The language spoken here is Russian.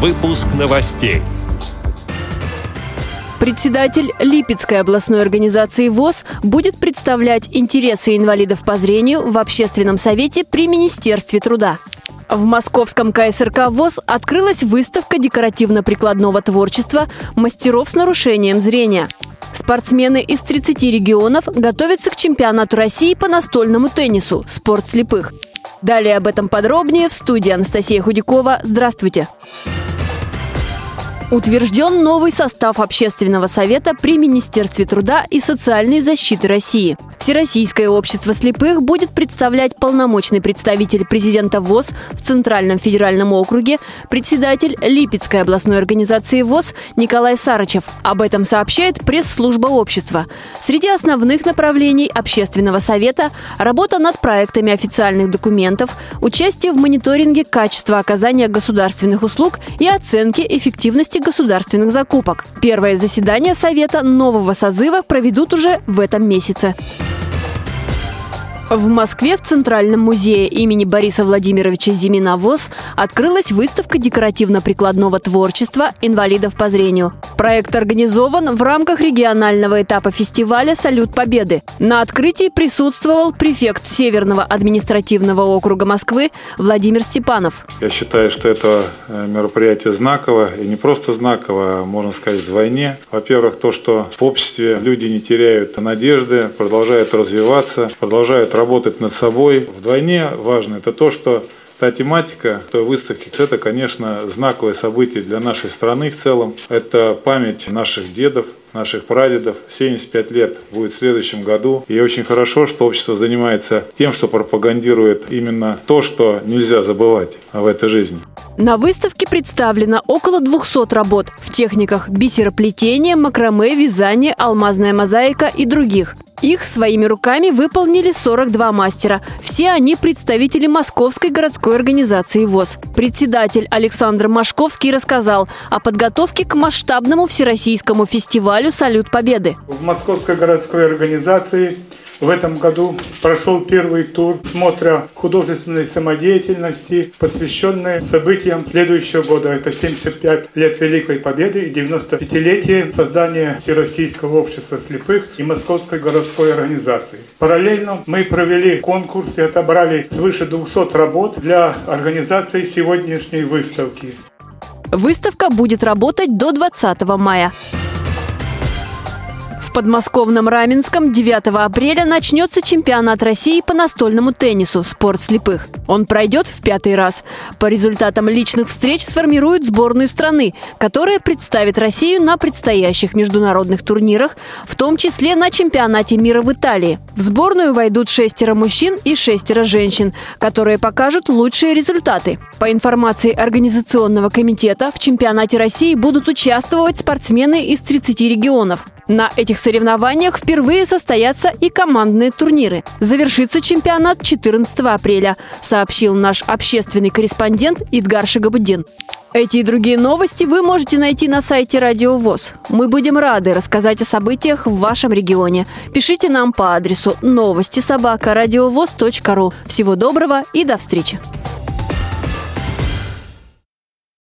Выпуск новостей. Председатель Липецкой областной организации ВОЗ будет представлять интересы инвалидов по зрению в Общественном совете при Министерстве труда. В московском КСРК ВОЗ открылась выставка декоративно-прикладного творчества мастеров с нарушением зрения. Спортсмены из 30 регионов готовятся к чемпионату России по настольному теннису «Спорт слепых». Далее об этом подробнее в студии Анастасия Худякова. Здравствуйте! Утвержден новый состав Общественного совета при Министерстве труда и социальной защиты России. Всероссийское общество слепых будет представлять полномочный представитель президента ВОЗ в Центральном федеральном округе, председатель Липецкой областной организации ВОЗ Николай Сарычев. Об этом сообщает пресс-служба общества. Среди основных направлений Общественного совета – работа над проектами официальных документов, участие в мониторинге качества оказания государственных услуг и оценки эффективности государственных закупок. Первое заседание Совета нового созыва проведут уже в этом месяце. В Москве в Центральном музее имени Бориса Владимировича Зимина открылась выставка декоративно-прикладного творчества инвалидов по зрению. Проект организован в рамках регионального этапа фестиваля «Салют Победы». На открытии присутствовал префект Северного административного округа Москвы Владимир Степанов. Я считаю, что это э, мероприятие знаково, и не просто знаково, а можно сказать, вдвойне. Во-первых, то, что в обществе люди не теряют надежды, продолжают развиваться, продолжают работать над собой. Вдвойне важно это то, что та тематика той выставки, это, конечно, знаковое событие для нашей страны в целом. Это память наших дедов, наших прадедов. 75 лет будет в следующем году. И очень хорошо, что общество занимается тем, что пропагандирует именно то, что нельзя забывать в этой жизни. На выставке представлено около 200 работ в техниках бисероплетения, макраме, вязания, алмазная мозаика и других. Их своими руками выполнили 42 мастера. Все они представители Московской городской организации ВОЗ. Председатель Александр Машковский рассказал о подготовке к масштабному всероссийскому фестивалю «Салют Победы». В Московской городской организации в этом году прошел первый тур смотра художественной самодеятельности, посвященный событиям следующего года. Это 75 лет Великой Победы и 95-летие создания Всероссийского общества слепых и Московской городской организации. Параллельно мы провели конкурс и отобрали свыше 200 работ для организации сегодняшней выставки. Выставка будет работать до 20 мая подмосковном Раменском 9 апреля начнется чемпионат России по настольному теннису «Спорт слепых». Он пройдет в пятый раз. По результатам личных встреч сформируют сборную страны, которая представит Россию на предстоящих международных турнирах, в том числе на чемпионате мира в Италии. В сборную войдут шестеро мужчин и шестеро женщин, которые покажут лучшие результаты. По информации Организационного комитета, в чемпионате России будут участвовать спортсмены из 30 регионов. На этих соревнованиях впервые состоятся и командные турниры. Завершится чемпионат 14 апреля, сообщил наш общественный корреспондент Идгар Шигабуддин. Эти и другие новости вы можете найти на сайте Радио ВОЗ. Мы будем рады рассказать о событиях в вашем регионе. Пишите нам по адресу новости собака ру. Всего доброго и до встречи!